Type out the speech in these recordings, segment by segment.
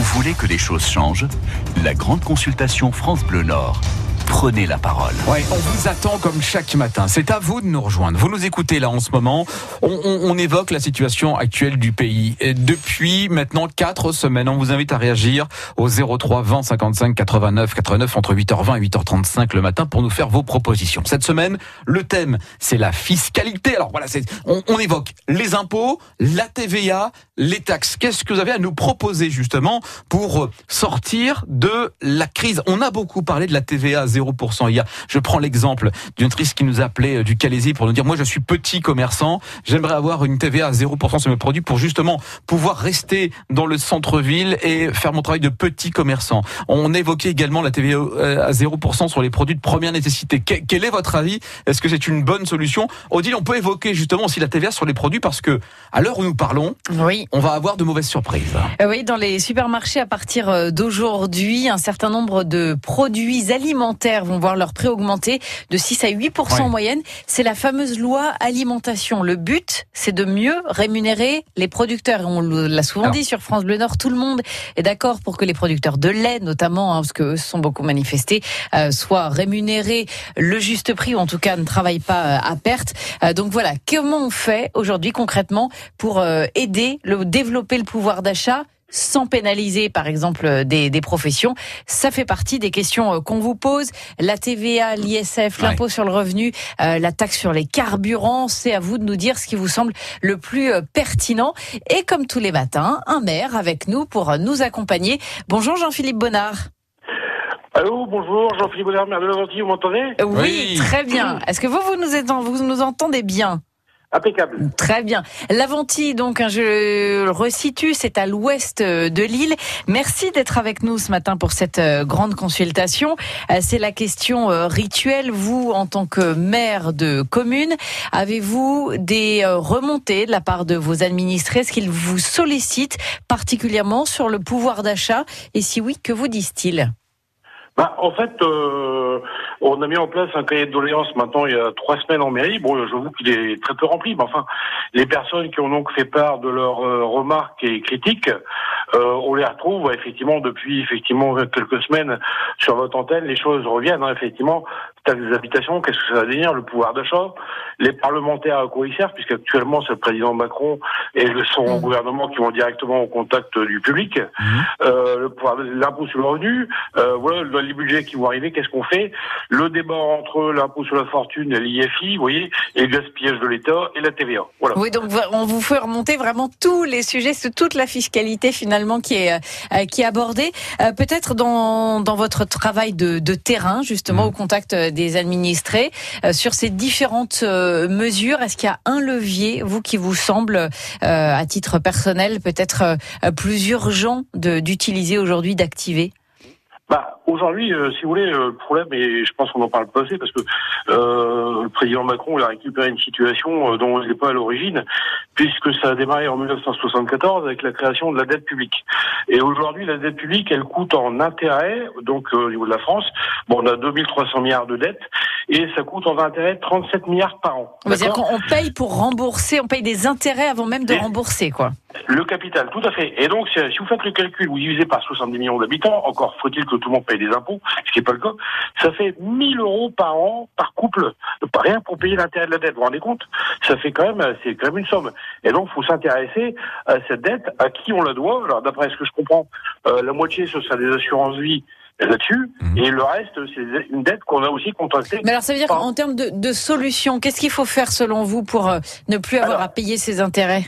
Vous voulez que les choses changent? La grande consultation France Bleu Nord prenez la parole. Ouais, on vous attend comme chaque matin. C'est à vous de nous rejoindre. Vous nous écoutez là en ce moment. On, évoque la situation actuelle du pays. Et depuis maintenant quatre semaines, on vous invite à réagir au 03 20 55 89 89 entre 8h20 et 8h35 le matin pour nous faire vos propositions. Cette semaine, le thème, c'est la fiscalité. Alors voilà, on, on évoque les impôts, la TVA, les taxes. Qu'est-ce que vous avez à nous proposer justement pour sortir de la crise? On a beaucoup parlé de la TVA 0% hier. Je prends l'exemple d'une triste qui nous appelait euh, du Calaisie pour nous dire, moi je suis petit commerçant, j'aimerais avoir une TVA à 0% sur mes produits pour justement pouvoir rester dans le centre-ville et faire mon travail de petit commerçant. On évoquait également la TVA euh, à 0% sur les produits de première nécessité. Quel est votre avis? Est-ce que c'est une bonne solution? Odile, on peut évoquer justement aussi la TVA sur les produits parce que à l'heure où nous parlons, oui. on va avoir de mauvaises surprises. Euh, oui, dans les supermarchés à partir d'aujourd'hui, un certain nombre de produits alimentaires vont voir leur prix augmenter de 6 à 8 en moyenne. C'est la fameuse loi alimentation. Le but, c'est de mieux rémunérer les producteurs. On l'a souvent dit sur France Bleu Nord, tout le monde est d'accord pour que les producteurs de lait, notamment, hein, parce que se sont beaucoup manifestés, euh, soient rémunérés le juste prix ou en tout cas ne travaillent pas euh, à perte. Euh, donc voilà, comment on fait aujourd'hui concrètement pour aider le développer le pouvoir d'achat sans pénaliser par exemple euh, des, des, professions. Ça fait partie des questions euh, qu'on vous pose. La TVA, l'ISF, l'impôt sur le revenu, euh, la taxe sur les carburants, c'est à vous de nous dire ce qui vous semble le plus pertinent. Et comme tous les matins, un maire avec nous pour nous accompagner. Bonjour Jean-Philippe Bonnard. Allô, bonjour, Jean-Philippe Bonnard, maire de vous m'entendez? Oui, très bien. Est-ce que vous, vous nous, vous nous entendez bien? Impeccable. Très bien. L'Aventie, donc, hein, je le resitue, c'est à l'ouest de l'île. Merci d'être avec nous ce matin pour cette euh, grande consultation. Euh, c'est la question euh, rituelle. Vous, en tant que maire de commune, avez-vous des remontées de la part de vos administrés? Est-ce qu'ils vous sollicitent particulièrement sur le pouvoir d'achat? Et si oui, que vous disent-ils? Bah, en fait, euh, on a mis en place un cahier de doléances maintenant il y a trois semaines en mairie. Bon, je vous qu'il est très peu rempli, mais enfin, les personnes qui ont donc fait part de leurs euh, remarques et critiques, euh, on les retrouve effectivement depuis effectivement quelques semaines sur votre antenne. Les choses reviennent hein, effectivement. Taxe des habitations, qu'est-ce que ça va devenir? Le pouvoir d'achat, les parlementaires à quoi ils servent, puisqu'actuellement c'est le président Macron et son mmh. gouvernement qui vont directement au contact du public. Mmh. Euh, le pouvoir, l'impôt sur le revenu, euh, voilà les budgets qui vont arriver. Qu'est-ce qu'on fait? Le débat entre l'impôt sur la fortune et l'IFI, vous voyez, et le gaspillage de l'État et la TVA. Voilà. Oui, donc on vous fait remonter vraiment tous les sujets, toute la fiscalité finalement qui est euh, qui est abordée. Euh, peut-être dans dans votre travail de, de terrain justement mmh. au contact des administrés euh, sur ces différentes euh, mesures. Est-ce qu'il y a un levier, vous, qui vous semble, euh, à titre personnel, peut-être plus urgent d'utiliser aujourd'hui, d'activer? Bah, aujourd'hui, euh, si vous voulez, euh, le problème, et je pense qu'on en parle pas assez, parce que euh, le président Macron il a récupéré une situation dont il n'est pas à l'origine, puisque ça a démarré en 1974 avec la création de la dette publique. Et aujourd'hui, la dette publique, elle coûte en intérêt, donc au niveau de la France, bon, on a 2300 milliards de dettes, et ça coûte en intérêt 37 milliards par an. C'est-à-dire qu'on paye pour rembourser, on paye des intérêts avant même de rembourser, quoi. Le capital, tout à fait. Et donc, si vous faites le calcul, vous divisez par 70 millions d'habitants, encore faut-il que tout le monde paye des impôts, ce qui n'est pas le cas, ça fait 1000 euros par an par couple, rien pour payer l'intérêt de la dette. Vous vous rendez compte? Ça fait quand même, c'est quand même une somme. Et donc, il faut s'intéresser à cette dette, à qui on la doit. Alors, d'après ce que je comprends, euh, la moitié, ce sera des assurances vie là-dessus. Mhm. Et le reste, c'est une dette qu'on a aussi contractée. Mais alors, ça veut dire qu'en termes de, de solutions, qu'est-ce qu'il faut faire selon vous pour euh, ne plus avoir à payer ces intérêts?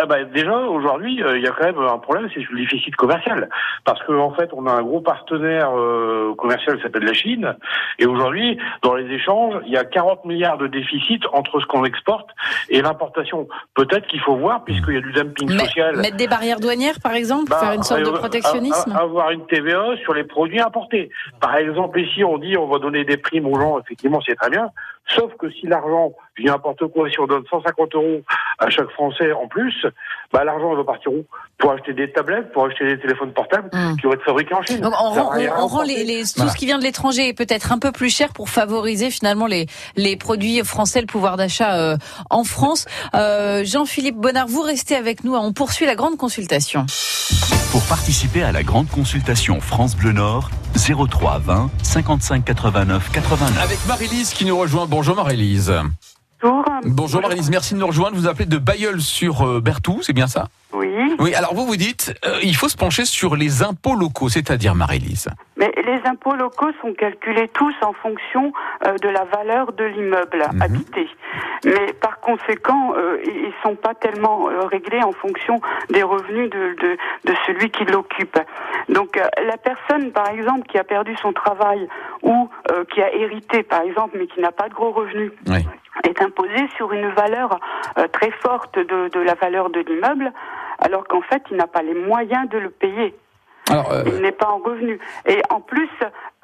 Ah bah déjà aujourd'hui euh, il y a quand même un problème c'est le déficit commercial. Parce qu'en en fait on a un gros partenaire euh, commercial qui s'appelle la Chine. Et aujourd'hui dans les échanges il y a 40 milliards de déficit entre ce qu'on exporte et l'importation. Peut-être qu'il faut voir puisqu'il y a du dumping social. mettre des barrières douanières par exemple bah, faire une sorte de euh, protectionnisme avoir une TVA sur les produits importés. Par exemple ici on dit on va donner des primes aux gens. Effectivement c'est très bien. Sauf que si l'argent je n'importe quoi si on donne 150 euros à chaque Français en plus bah, l'argent va partir où? Pour acheter des tablettes, pour acheter des téléphones portables hmm. qui vont être fabriqués en Chine. Donc, on, rend, les, tout ce qui vient de l'étranger peut-être un peu plus cher pour favoriser finalement les, les produits français, le pouvoir d'achat euh, en France. Euh, Jean-Philippe Bonnard, vous restez avec nous. On poursuit la grande consultation. Pour participer à la grande consultation France Bleu Nord, 03 20 55 89 89. Avec Marie-Lise qui nous rejoint. Bonjour Marie-Lise. Bonjour. Bonjour Marie-Lise, merci de nous rejoindre. Vous appelez de Bayeul sur euh, Berthoud, c'est bien ça? Oui. Oui, alors vous vous dites, euh, il faut se pencher sur les impôts locaux, c'est-à-dire Marie-Lise. Mais les impôts locaux sont calculés tous en fonction euh, de la valeur de l'immeuble Mhm. habité. Mais par conséquent, euh, ils ils sont pas tellement réglés en fonction des revenus de, de, de celui qui l'occupe. Donc la personne, par exemple, qui a perdu son travail ou qui a hérité, par exemple, mais qui n'a pas de gros revenus, Oui. Est imposé sur une valeur euh, très forte de, de la valeur de l'immeuble, alors qu'en fait, il n'a pas les moyens de le payer. Alors, euh, Il n'est pas en revenu. Et en plus,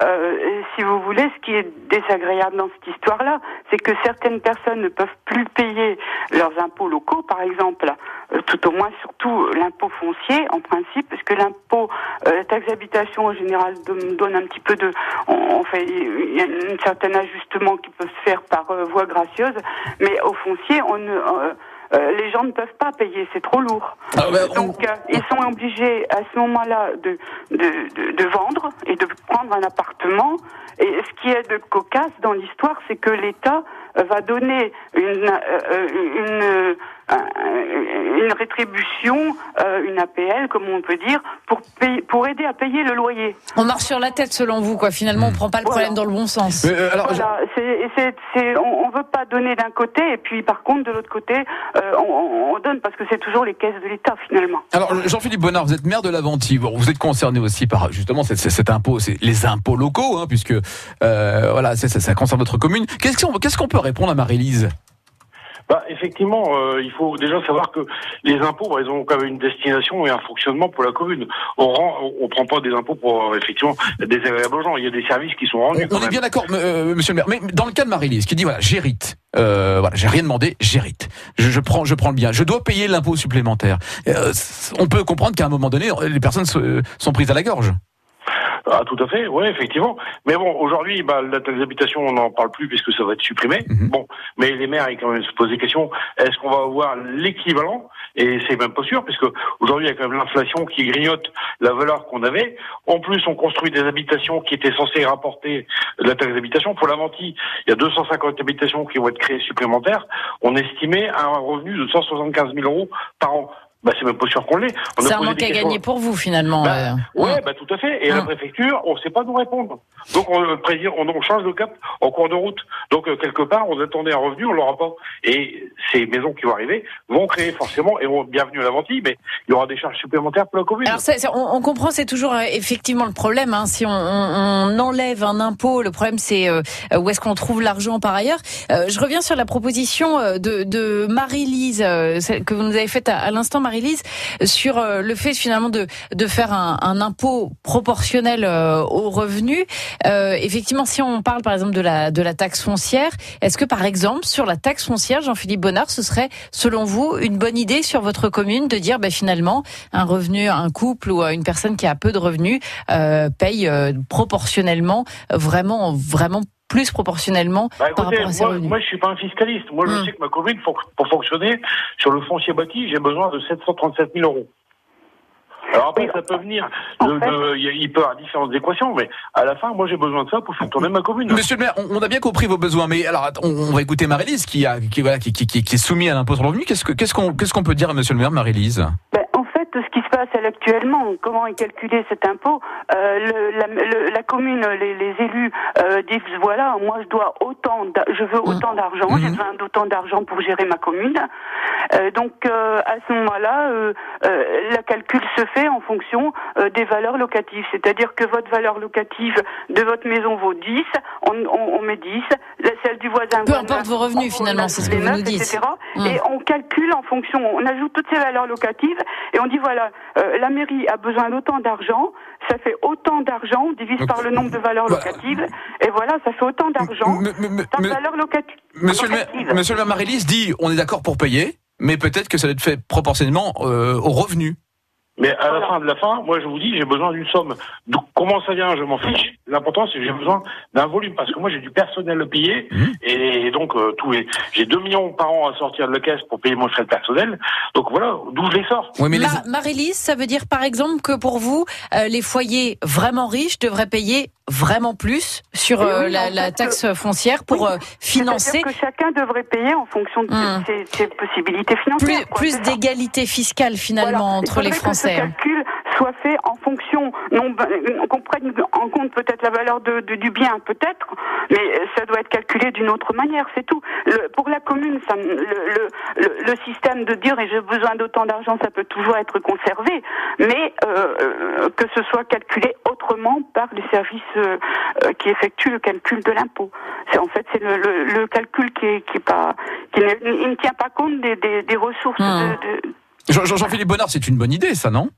euh, si vous voulez, ce qui est désagréable dans cette histoire-là, c'est que certaines personnes ne peuvent plus payer leurs impôts locaux, par exemple, euh, tout au moins surtout l'impôt foncier, en principe, parce que l'impôt, euh, la taxe d'habitation en général donne, un petit peu de, on, fait, il y a un certain ajustement qui peut se faire par euh, voie gracieuse, mais au foncier, on ne, euh, les gens ne peuvent pas payer, c'est trop lourd. Ah, bah, on- Donc, euh, ils sont obligés à ce moment-là de, de, de, de vendre et de prendre un appartement. Et ce qui est de cocasse dans l'histoire, c'est que l'État euh, va donner une, euh, une, un- une rétribution, euh, une APL, comme on peut dire, pour, payer, pour aider à payer le loyer. On marche sur la tête selon vous, quoi. Finalement, on prend pas le Voilà. problème dans le bon sens. euh, alors, Voilà, on, on veut pas donner d'un côté et puis par contre de l'autre côté, euh, on, on donne parce que c'est toujours les caisses de l'État finalement. Alors Jean-Philippe Bonnard, vous êtes maire de l'Aventie. Bon, vous êtes concerné aussi par justement cet, cet impôt, c'est les impôts locaux, hein, puisque euh, voilà, ça, ça concerne votre commune. Qu'est-ce qu'on qu'est-ce qu'on peut répondre à Marie-Lise? Bah, effectivement, euh, il faut déjà savoir que les impôts, bah, ils ont quand même une destination et un fonctionnement pour la commune. On rend, on, on prend pas des impôts pour euh, effectivement des agréables aux gens. Il y a des services qui sont rendus. On est bien d'accord, euh, Monsieur le maire. Mais dans le cas de Marie-Lise, qui dit voilà, j'hérite. Euh, voilà, j'ai rien demandé, j'hérite. Je, je prends, je prends le bien. Je dois payer l'impôt supplémentaire. Euh, on peut comprendre qu'à un moment donné, les personnes se- sont prises à la gorge. Ah, tout à fait, oui, effectivement. Mais bon, aujourd'hui, bah, la taxe d'habitation, on n'en parle plus puisque ça va être supprimé. Mhm. Bon, mais les maires, ils quand même se posent des questions. Est-ce qu'on va avoir l'équivalent? Et c'est même pas sûr, puisque aujourd'hui, il y a quand même l'inflation qui grignote la valeur qu'on avait. En plus, on construit des habitations qui étaient censées rapporter de la taxe d'habitation. Pour l'Aventie, il y a 250 habitations qui vont être créées supplémentaires. On estimait un revenu de 175 000 euros par an. Bah, c'est même pas sûr qu'on l'ait. C'est un manque à gagner pour vous, finalement. bah, euh. ouais, bah tout à fait. Et la préfecture, on ne sait pas nous répondre. Donc on, président, on, on change de cap en cours de route. Donc euh, quelque part, on attendait un revenu, on l'aura pas. Et ces maisons qui vont arriver vont créer forcément, et on, bienvenue à l'Aventie, mais il y aura des charges supplémentaires pour la commune. Alors ça, ça, on, on comprend, c'est toujours euh, effectivement le problème. Hein, si on, enlève un impôt, le problème c'est euh, où est-ce qu'on trouve l'argent par ailleurs. Euh, je reviens sur la proposition euh, de, de Marie-Lise euh, que vous nous avez faite à, à l'instant, Marie-Lise, sur euh, le fait finalement de, de faire un, impôt proportionnel euh, aux revenus. Euh, effectivement, si on parle par exemple de la de la taxe foncière, est-ce que par exemple sur la taxe foncière, Jean-Philippe Bonnard, ce serait selon vous une bonne idée sur votre commune de dire bah, finalement un revenu, un couple ou une personne qui a peu de revenus euh, paye proportionnellement, vraiment, vraiment plus proportionnellement Bah, par rapport à ses moi, revenus. moi, je suis pas un fiscaliste. Moi, je Hum. sais que ma commune, pour, pour fonctionner sur le foncier bâti, j'ai besoin de 737 000 euros. Alors après, ça peut venir. en de- fait- de- il peut y avoir différentes équations, mais à la fin, moi, j'ai besoin de ça pour faire tourner ma commune. Monsieur le maire, on, on a bien compris vos besoins, mais alors on, on va écouter Marie-Lise qui, a, qui, voilà, qui, qui, qui- qui est soumise à l'impôt sur le revenu. Qu'est-ce qu'on peut dire à Monsieur le maire, Marie-Lise Ben, en fait, ce qui se passe actuellement, comment est calculé cet impôt euh, le, la, le- la commune, les, les élus euh, disent voilà, moi je dois autant, je veux autant d'argent, j'ai Mhm. besoin d'autant d'argent pour gérer ma commune. Euh, donc à ce moment-là, la calcul se fait en fonction des valeurs locatives, c'est-à-dire que votre valeur locative de votre maison vaut 10, on, on, on met 10, la- celle du voisin Peu importe 9, vos revenus, on finalement, c'est ce que vous nous 9, dites. etc. Hum. Et on calcule en fonction, on ajoute toutes ces valeurs locatives et on dit voilà, euh, la mairie a besoin d'autant d'argent, ça fait autant d'argent, on divise Donc, par le nombre de valeurs bah, locatives et voilà, ça fait autant d'argent M- m- m- par m- valeur Monsieur locative. Monsieur le maire, dit on est d'accord pour payer, mais peut-être que ça doit être fait proportionnellement euh, aux revenus. Mais à la fin de la fin, moi je vous dis, j'ai besoin d'une somme. Donc comment ça vient, je m'en fiche. L'important c'est que j'ai besoin d'un volume parce que moi j'ai du personnel à payer Mhm. et donc euh, tous les, j'ai 2 millions par an à sortir de la caisse pour payer mon frais de personnel. Donc voilà, d'où je les sors. Oui, mais les... Ma- Marie-Lise, ça veut dire par exemple que pour vous, euh, les foyers vraiment riches devraient payer vraiment plus sur euh, oui, la, taxe foncière pour oui. euh, financer C'est-à-dire que chacun devrait payer en fonction de Hmm. ses, ses possibilités plus, financières. plus d'égalité fiscale finalement Voilà. Entre les Français. Calcul soit fait en fonction, non, euh, qu'on prenne en compte peut-être la valeur de, de- du bien, peut-être, mais euh, ça doit être calculé d'une autre manière, c'est tout. Le- pour la commune, ça, le, le, le, système de dire et j'ai besoin d'autant d'argent, ça peut toujours être conservé, mais euh, euh, que ce soit calculé autrement par les services euh, qui effectuent le calcul de l'impôt. C'est en fait c'est le, le, le calcul qui est, qui est pas, qui ne, il ne tient pas compte des, des, des ressources Hmm. de- de, Jean-Philippe Bonnard, c'est une bonne idée, ça, non?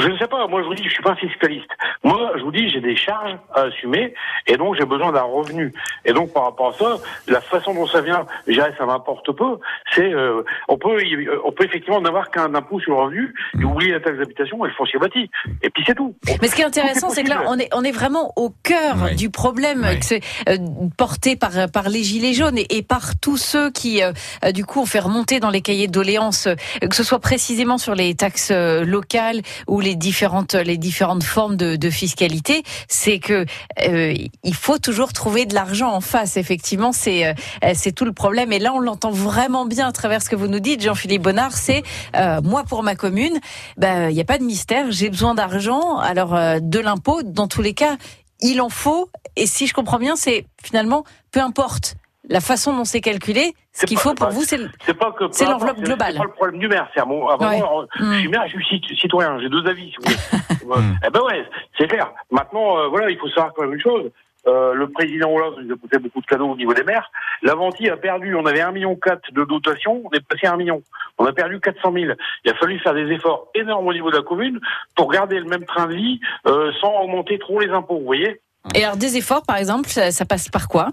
Je ne sais pas. Moi, je vous dis, je suis pas un fiscaliste. Moi, je vous dis, j'ai des charges à assumer et donc j'ai besoin d'un revenu. Et donc, par rapport à ça, la façon dont ça vient, je dirais, ça m'importe peu. C'est, euh, on peut, euh, on peut effectivement n'avoir qu'un impôt sur le revenu et oublier la taxe d'habitation et le foncier bâti. Et puis c'est tout. Mais ce qui est intéressant, c'est que là, on est, on est vraiment au cœur Oui. du problème Oui. que c'est euh, porté par, par les Gilets jaunes et, et par tous ceux qui, euh, du coup, ont fait remonter dans les cahiers de doléances, que ce soit précisément sur les taxes locales ou les différentes, les différentes formes de, de fiscalité, c'est que euh, il faut toujours trouver de l'argent en face. Effectivement, c'est euh, c'est tout le problème. Et là, on l'entend vraiment bien à travers ce que vous nous dites, Jean-Philippe Bonnard. C'est euh, moi pour ma commune, ben il n'y a pas de mystère. J'ai besoin d'argent. Alors euh, de l'impôt, dans tous les cas, il en faut. Et si je comprends bien, c'est finalement peu importe la façon dont c'est calculé. Ce qu'il faut pour bah, vous, c'est l'enveloppe globale. C'est pas le problème du maire. C'est à mon, à Ouais. je suis Hmm. maire, je suis cit- citoyen. J'ai deux avis. Si vous voulez. Hmm. eh ben ouais, c'est clair. Maintenant, euh, voilà, il faut savoir quand même une chose. Euh, le président Hollande nous a posé beaucoup de cadeaux au niveau des maires. L'Avanti a perdu. On avait 1,4 million de dotation. On est passé à 1 million. On a perdu 400 000. Il a fallu faire des efforts énormes au niveau de la commune pour garder le même train de vie euh, sans augmenter trop les impôts. Vous voyez Et alors des efforts, par exemple, ça, ça passe par quoi?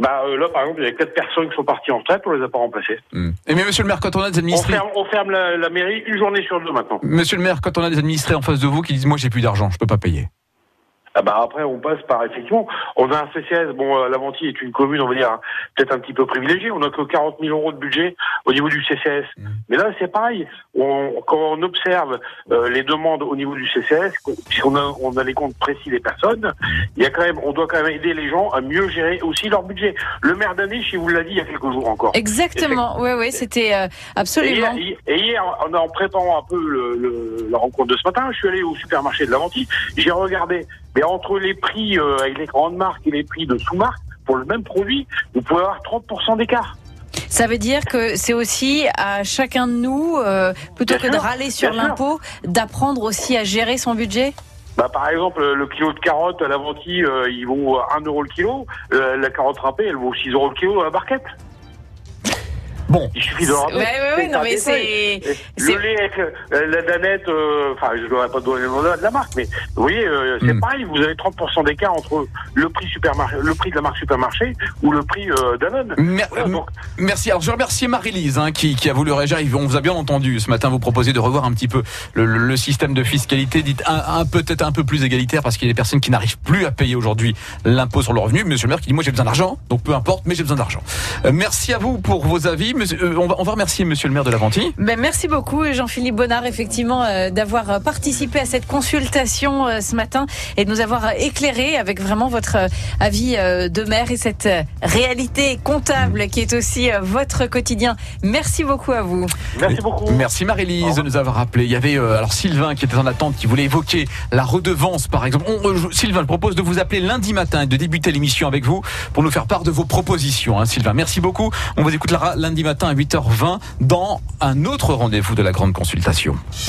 Bah, euh, Là, par exemple, il y a quatre personnes qui sont parties en retraite. On les a pas remplacées. Hmm. Et mais monsieur le maire, quand on a des On administrés, ferme, on ferme la, la mairie une journée sur deux maintenant. monsieur le maire, quand on a des administrés en face de vous qui disent moi j'ai plus d'argent, je peux pas payer. Ah bah après, on passe par effectivement. On a un CCS. Bon, euh, Laventie est une commune, on va dire peut-être un petit peu privilégiée. On n'a que 40 000 euros de budget au niveau du CCS. Mhm. Mais là, c'est pareil. On, quand on observe euh, les demandes au niveau du CCS, puisqu'on a, on a les comptes précis des personnes, il y a quand même, on doit quand même aider les gens à mieux gérer aussi leur budget. Le maire d'Aniche, il vous l'a dit il y a quelques jours encore. Exactement. Oui, oui, c'était euh, Et absolument. hier, et hier, en, en préparant un peu le, le- la rencontre de ce matin, je suis allé au supermarché de Laventie, j'ai regardé, mais entre les prix euh, avec les grandes marques et les prix de sous-marque, pour le même produit, vous pouvez avoir 30% d'écart. Ça veut dire que c'est aussi à chacun de nous, euh, plutôt Bien que de râler sur l'impôt, d'apprendre aussi à gérer son budget? Bah, par exemple, le kilo de carottes à Laventie, euh, il vaut 1 euro le kilo. Euh, la carotte râpée, elle vaut 6 euros le kilo à la barquette. Bon, Il suffit de rappeler. Ouais, ouais, ouais, C'est non mais c'est. Le lait avec euh, la danette, euh, enfin, je ne devrais pas donner le nom de la marque, mais vous voyez, euh, c'est Mm. pareil, vous avez 30% d'écart entre le prix supermarché, le prix de la marque supermarché ou le prix euh, Danone. mer- Voilà, donc, merci. Alors je remercie Marie-Lise hein, qui, qui a voulu réagir. On vous a bien entendu ce matin vous proposer de revoir un petit peu le, le- le système de fiscalité, dites un, un peut-être un peu plus égalitaire parce qu'il y a des personnes qui n'arrivent plus à payer aujourd'hui l'impôt sur le revenu. Monsieur le maire qui dit moi j'ai besoin d'argent, donc peu importe, mais j'ai besoin d'argent. Euh, merci à vous pour vos avis. Monsieur- euh, on, va, on va remercier Monsieur le maire de Laventie. Ben, merci beaucoup Jean-Philippe Bonnard effectivement euh, d'avoir euh, participé à cette consultation euh, ce matin et de nous avoir éclairé avec vraiment votre euh, avis euh, de maire et cette réalité comptable qui est aussi euh, votre quotidien. Merci beaucoup à vous. merci beaucoup. Merci Marie-Lise de nous avoir appelé. Il y avait euh, alors Sylvain qui était en attente, qui voulait évoquer la redevance par exemple. On, euh, Sylvain, je propose de vous appeler lundi matin et de débuter l'émission avec vous pour nous faire part de vos propositions. hein, Sylvain, merci beaucoup. On vous écoutera lundi matin à 8h20 dans un autre rendez-vous de la grande consultation.